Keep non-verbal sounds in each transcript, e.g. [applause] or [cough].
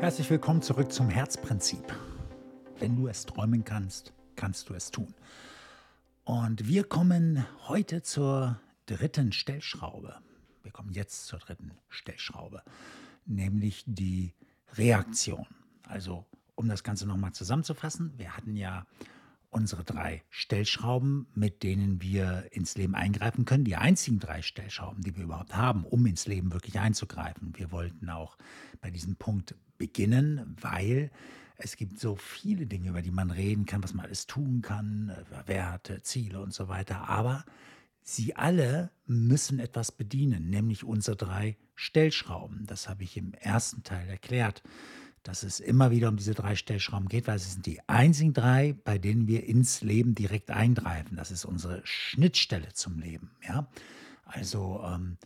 Herzlich willkommen zurück zum Herzprinzip. Wenn du es träumen kannst, kannst du es tun. Und wir kommen heute zur dritten Stellschraube. Wir kommen jetzt zur dritten Stellschraube, nämlich die Reaktion. Also, um das Ganze nochmal zusammenzufassen, wir hatten ja unsere drei Stellschrauben, mit denen wir ins Leben eingreifen können. Die einzigen drei Stellschrauben, die wir überhaupt haben, um ins Leben wirklich einzugreifen. Wir wollten auch bei diesem Punkt beginnen, weil es gibt so viele Dinge, über die man reden kann, was man alles tun kann, Werte, Ziele und so weiter. Aber sie alle müssen etwas bedienen, nämlich unsere drei Stellschrauben. Das habe ich im ersten Teil erklärt dass es immer wieder um diese drei Stellschrauben geht, weil es sind die einzigen drei, bei denen wir ins Leben direkt eingreifen. Das ist unsere Schnittstelle zum Leben. Ja? Also ähm,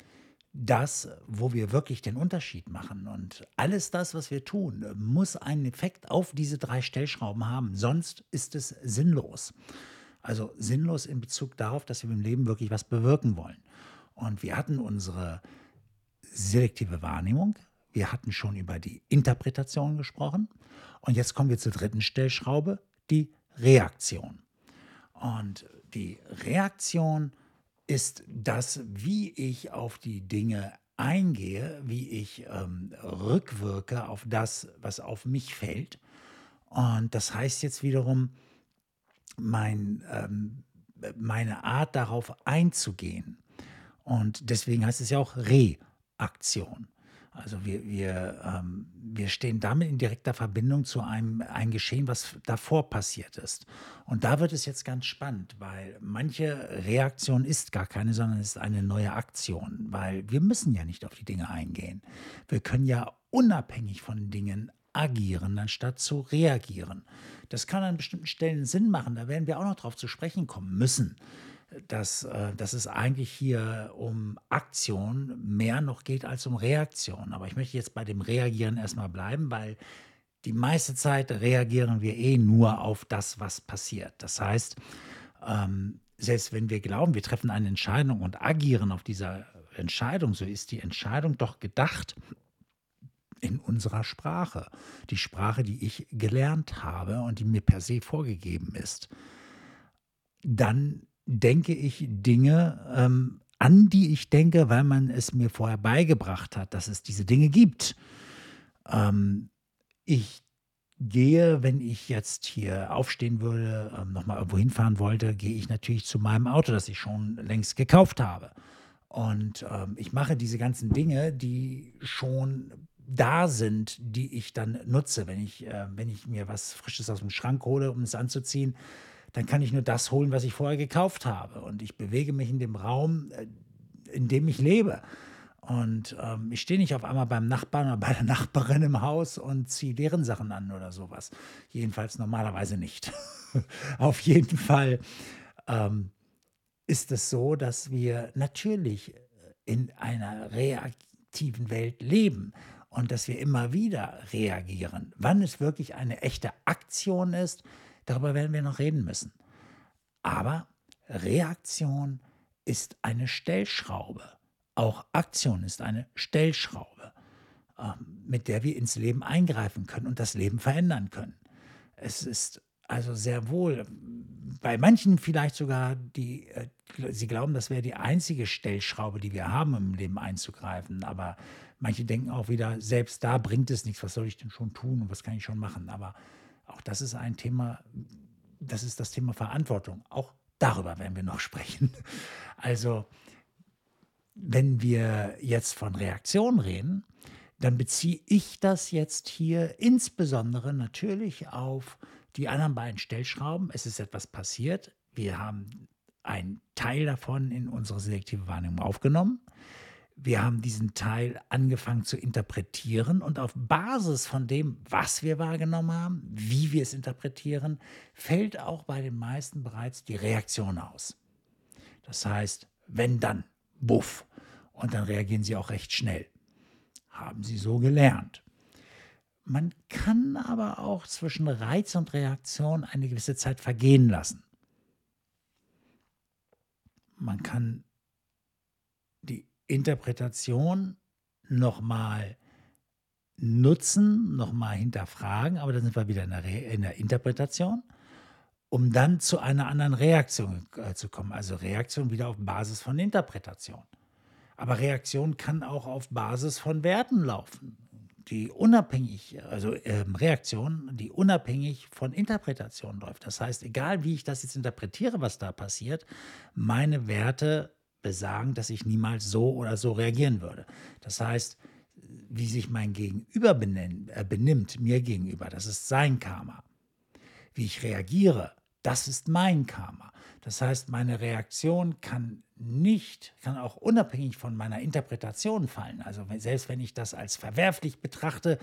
das, wo wir wirklich den Unterschied machen. Und alles das, was wir tun, muss einen Effekt auf diese drei Stellschrauben haben. Sonst ist es sinnlos. Also sinnlos in Bezug darauf, dass wir im Leben wirklich was bewirken wollen. Und wir hatten unsere selektive Wahrnehmung, wir hatten schon über die Interpretation gesprochen. Und jetzt kommen wir zur dritten Stellschraube, die Reaktion. Und die Reaktion ist das, wie ich auf die Dinge eingehe, wie ich ähm, rückwirke auf das, was auf mich fällt. Und das heißt jetzt wiederum, mein, ähm, meine Art darauf einzugehen. Und deswegen heißt es ja auch Reaktion. Also wir, wir, ähm, wir stehen damit in direkter Verbindung zu einem ein Geschehen, was davor passiert ist. Und da wird es jetzt ganz spannend, weil manche Reaktion ist gar keine, sondern ist eine neue Aktion, weil wir müssen ja nicht auf die Dinge eingehen. Wir können ja unabhängig von Dingen agieren, anstatt zu reagieren. Das kann an bestimmten Stellen Sinn machen, da werden wir auch noch drauf zu sprechen kommen müssen dass, äh, dass es eigentlich hier um Aktion mehr noch geht als um Reaktion. Aber ich möchte jetzt bei dem Reagieren erstmal bleiben, weil die meiste Zeit reagieren wir eh nur auf das, was passiert. Das heißt, ähm, selbst wenn wir glauben, wir treffen eine Entscheidung und agieren auf dieser Entscheidung, so ist die Entscheidung doch gedacht in unserer Sprache. Die Sprache, die ich gelernt habe und die mir per se vorgegeben ist. Dann denke ich Dinge ähm, an, die ich denke, weil man es mir vorher beigebracht hat, dass es diese Dinge gibt. Ähm, ich gehe, wenn ich jetzt hier aufstehen würde, ähm, nochmal irgendwo hinfahren wollte, gehe ich natürlich zu meinem Auto, das ich schon längst gekauft habe. Und ähm, ich mache diese ganzen Dinge, die schon da sind, die ich dann nutze. Wenn ich, äh, wenn ich mir was Frisches aus dem Schrank hole, um es anzuziehen, dann kann ich nur das holen, was ich vorher gekauft habe. Und ich bewege mich in dem Raum, äh, in dem ich lebe. Und ähm, ich stehe nicht auf einmal beim Nachbarn oder bei der Nachbarin im Haus und ziehe deren Sachen an oder sowas. Jedenfalls normalerweise nicht. [laughs] auf jeden Fall ähm, ist es so, dass wir natürlich in einer reaktiven Welt leben und dass wir immer wieder reagieren. Wann es wirklich eine echte Aktion ist, Darüber werden wir noch reden müssen. Aber Reaktion ist eine Stellschraube. Auch Aktion ist eine Stellschraube, ähm, mit der wir ins Leben eingreifen können und das Leben verändern können. Es ist also sehr wohl, bei manchen vielleicht sogar, die, äh, sie glauben, das wäre die einzige Stellschraube, die wir haben, um im Leben einzugreifen. Aber manche denken auch wieder, selbst da bringt es nichts, was soll ich denn schon tun und was kann ich schon machen. Aber auch das ist ein Thema, das ist das Thema Verantwortung. Auch darüber werden wir noch sprechen. [laughs] Also, wenn wir jetzt von Reaktion reden, dann beziehe ich das jetzt hier insbesondere natürlich auf die anderen beiden Stellschrauben. Es ist etwas passiert. Wir haben einen Teil davon in unsere selektive Wahrnehmung aufgenommen. Wir haben diesen Teil angefangen zu interpretieren und auf Basis von dem, was wir wahrgenommen haben, wie wir es interpretieren, fällt auch bei den meisten bereits die Reaktion aus. Das heißt, wenn dann, buff, und dann reagieren sie auch recht schnell. Haben sie so gelernt. Man kann aber auch zwischen Reiz und Reaktion eine gewisse Zeit vergehen lassen. Man kann die Interpretation nochmal Nutzen nochmal hinterfragen, aber dann sind wir wieder in der, in der Interpretation, um dann zu einer anderen Reaktion äh, zu kommen. Also Reaktion wieder auf Basis von Interpretation. Aber Reaktion kann auch auf Basis von Werten laufen, die unabhängig, also äh, Reaktion, die unabhängig von Interpretation läuft. Das heißt, egal wie ich das jetzt interpretiere, was da passiert, meine Werte besagen, dass ich niemals so oder so reagieren würde. Das heißt, wie sich mein Gegenüber benennt, äh, benimmt, mir gegenüber, das ist sein Karma. Wie ich reagiere, das ist mein Karma. Das heißt, meine Reaktion kann nicht, kann auch unabhängig von meiner Interpretation fallen. Also selbst wenn ich das als verwerflich betrachte,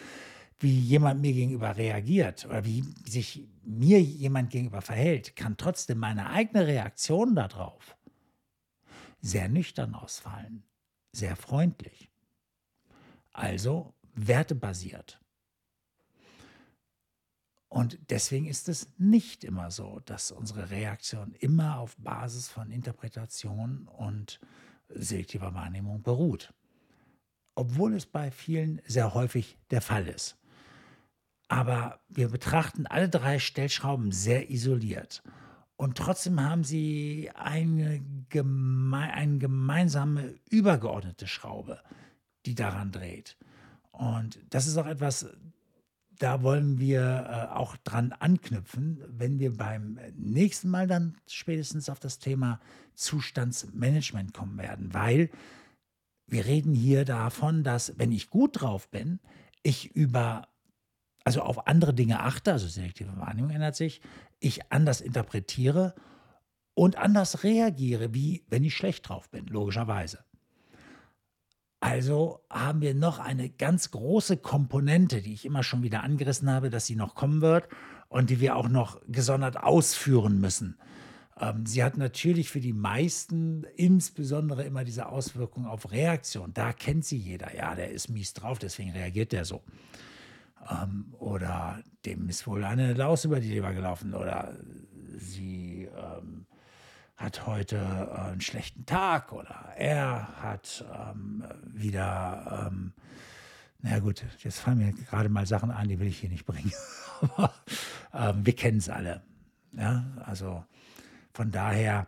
wie jemand mir gegenüber reagiert oder wie sich mir jemand gegenüber verhält, kann trotzdem meine eigene Reaktion darauf sehr nüchtern ausfallen, sehr freundlich. Also wertebasiert. Und deswegen ist es nicht immer so, dass unsere Reaktion immer auf Basis von Interpretation und selektiver Wahrnehmung beruht. Obwohl es bei vielen sehr häufig der Fall ist. Aber wir betrachten alle drei Stellschrauben sehr isoliert. Und trotzdem haben sie eine, geme eine gemeinsame übergeordnete Schraube, die daran dreht. Und das ist auch etwas, da wollen wir äh, auch dran anknüpfen, wenn wir beim nächsten Mal dann spätestens auf das Thema Zustandsmanagement kommen werden, weil wir reden hier davon, dass wenn ich gut drauf bin, ich über also auf andere Dinge achte, also selektive Wahrnehmung ändert sich, ich anders interpretiere und anders reagiere, wie wenn ich schlecht drauf bin, logischerweise. Also haben wir noch eine ganz große Komponente, die ich immer schon wieder angerissen habe, dass sie noch kommen wird und die wir auch noch gesondert ausführen müssen. Ähm, sie hat natürlich für die meisten insbesondere immer diese Auswirkung auf Reaktion. Da kennt sie jeder. Ja, der ist mies drauf, deswegen reagiert der so. Ähm, oder dem ist wohl eine Laus über die Leber gelaufen. Oder sie ähm, hat heute äh, einen schlechten Tag oder er hat ähm, wieder, ähm, na gut, jetzt fallen mir gerade mal Sachen an, die will ich hier nicht bringen. [laughs] Aber ähm, wir kennen es alle. Ja, also von daher,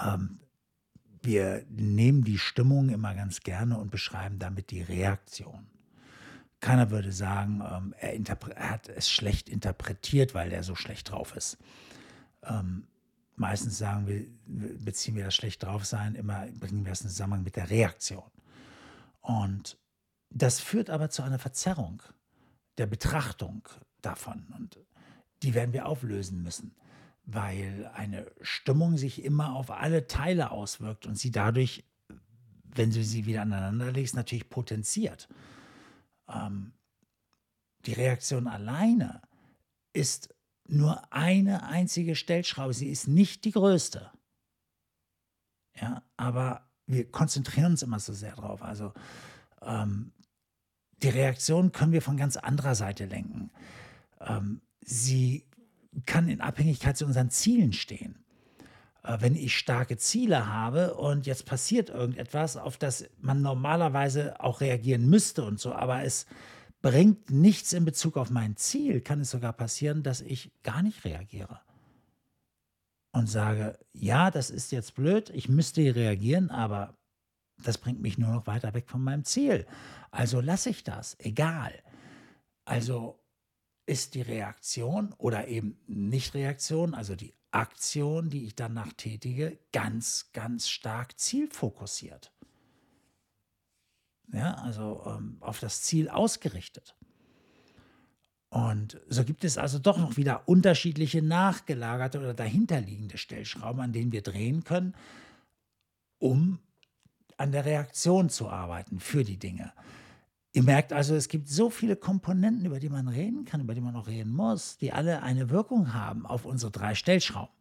ähm, wir nehmen die Stimmung immer ganz gerne und beschreiben damit die Reaktion. Keiner würde sagen, ähm, er, er, hat es schlecht interpretiert, weil er so schlecht drauf ist. Ähm, meistens sagen wir, beziehen wir das schlecht drauf sein, immer bringen wir es in Zusammenhang mit der Reaktion. Und das führt aber zu einer Verzerrung der Betrachtung davon. Und die werden wir auflösen müssen, weil eine Stimmung sich immer auf alle Teile auswirkt und sie dadurch, wenn du sie wieder aneinander legst, natürlich potenziert. Ähm, die Reaktion alleine ist nur eine einzige Stellschraube. Sie ist nicht die größte. Ja, aber wir konzentrieren uns immer so sehr drauf. Also ähm, die Reaktion können wir von ganz anderer Seite lenken. Ähm, sie kann in Abhängigkeit zu unseren Zielen stehen. Äh, wenn ich starke Ziele habe und jetzt passiert irgendetwas, auf das man normalerweise auch reagieren müsste und so, aber es bringt nichts in Bezug auf mein Ziel, kann es sogar passieren, dass ich gar nicht reagiere. Und sage, ja, das ist jetzt blöd, ich müsste reagieren, aber das bringt mich nur noch weiter weg von meinem Ziel. Also lasse ich das, egal. Also ist die Reaktion oder eben Nicht-Reaktion, also die Aktion, die ich danach tätige, ganz, ganz stark zielfokussiert ja, also ähm, auf das Ziel ausgerichtet. Und so gibt es also doch noch wieder unterschiedliche nachgelagerte oder dahinterliegende Stellschrauben, an denen wir drehen können, um an der Reaktion zu arbeiten für die Dinge. Ihr merkt also, es gibt so viele Komponenten, über die man reden kann, über die man auch reden muss, die alle eine Wirkung haben auf unsere drei Stellschrauben.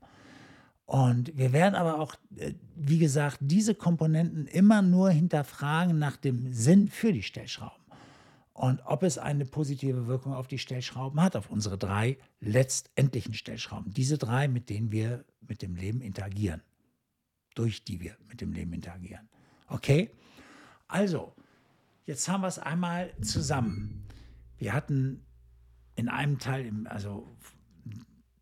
Und wir werden aber auch, äh, wie gesagt, diese Komponenten immer nur hinterfragen nach dem Sinn für die Stellschrauben. Und ob es eine positive Wirkung auf die Stellschrauben hat, auf unsere drei letztendlichen Stellschrauben. Diese drei, mit denen wir mit dem Leben interagieren. Durch die wir mit dem Leben interagieren. Okay? Also, jetzt haben wir es einmal zusammen. Wir hatten in einem Teil, also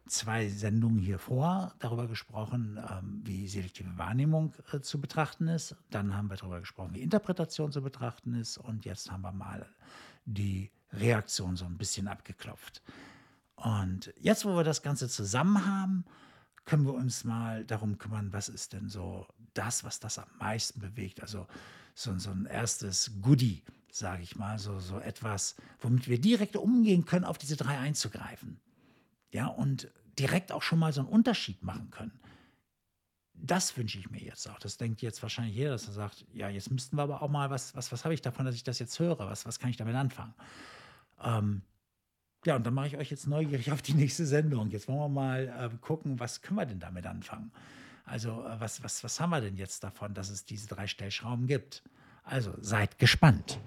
zwei Sendungen hier vor darüber gesprochen, ähm, wie selektive Wahrnehmung äh, zu betrachten ist. Dann haben wir darüber gesprochen, wie Interpretation zu betrachten ist. Und jetzt haben wir mal die Reaktion so ein bisschen abgeklopft. Und jetzt, wo wir das Ganze zusammen haben, können wir uns mal darum kümmern, was ist denn so das, was das am meisten bewegt. Also so, so ein erstes Goodie, sage ich mal, so, so etwas, womit wir direkt umgehen können, auf diese drei einzugreifen. Ja, und direkt auch schon mal so einen Unterschied machen können. Das wünsche ich mir jetzt auch. Das denkt jetzt wahrscheinlich jeder, dass er sagt, ja, jetzt müssten wir aber auch mal, was, was, was habe ich davon, dass ich das jetzt höre? Was, was kann ich damit anfangen? Ähm, ja, und dann mache ich euch jetzt neugierig auf die nächste Sendung. Jetzt wollen wir mal äh, gucken, was können wir denn damit anfangen? Also, äh, was, was, was haben wir denn jetzt davon, dass es diese drei Stellschrauben gibt? Also, seid gespannt.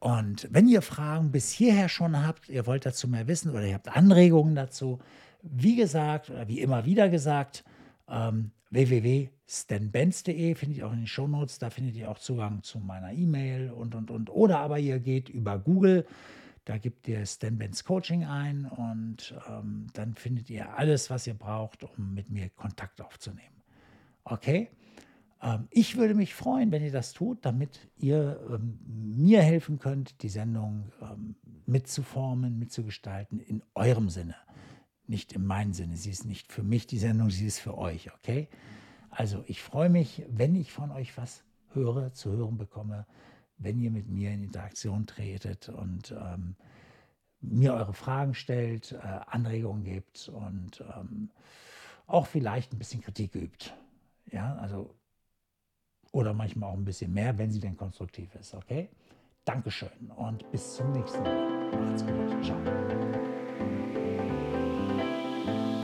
Und wenn ihr Fragen bis hierher schon habt, ihr wollt dazu mehr wissen oder ihr habt Anregungen dazu, wie gesagt, oder wie immer wieder gesagt, ähm, www.stanbenz.de findet ihr auch in den Shownotes, da findet ihr auch Zugang zu meiner E-Mail und, und, und. Oder aber ihr geht über Google, da gebt ihr Stan Benz Coaching ein und ähm, dann findet ihr alles, was ihr braucht, um mit mir Kontakt aufzunehmen. Okay? Ähm, ich würde mich freuen, wenn ihr das tut, damit ihr ähm, mir helfen könnt, die Sendung ähm, mitzuformen, mitzugestalten in eurem Sinne. Nicht in meinem Sinne. Sie ist nicht für mich die Sendung, sie ist für euch. Okay? Also ich freue mich, wenn ich von euch was höre, zu hören bekomme wenn ihr mit mir in Interaktion tretet und ähm, mir eure Fragen stellt, äh, Anregungen gebt und ähm, auch vielleicht ein bisschen Kritik übt. Ja, also oder manchmal auch ein bisschen mehr, wenn sie denn konstruktiv ist. Okay? Dankeschön und bis zum nächsten Mal. Macht's gut. Ciao.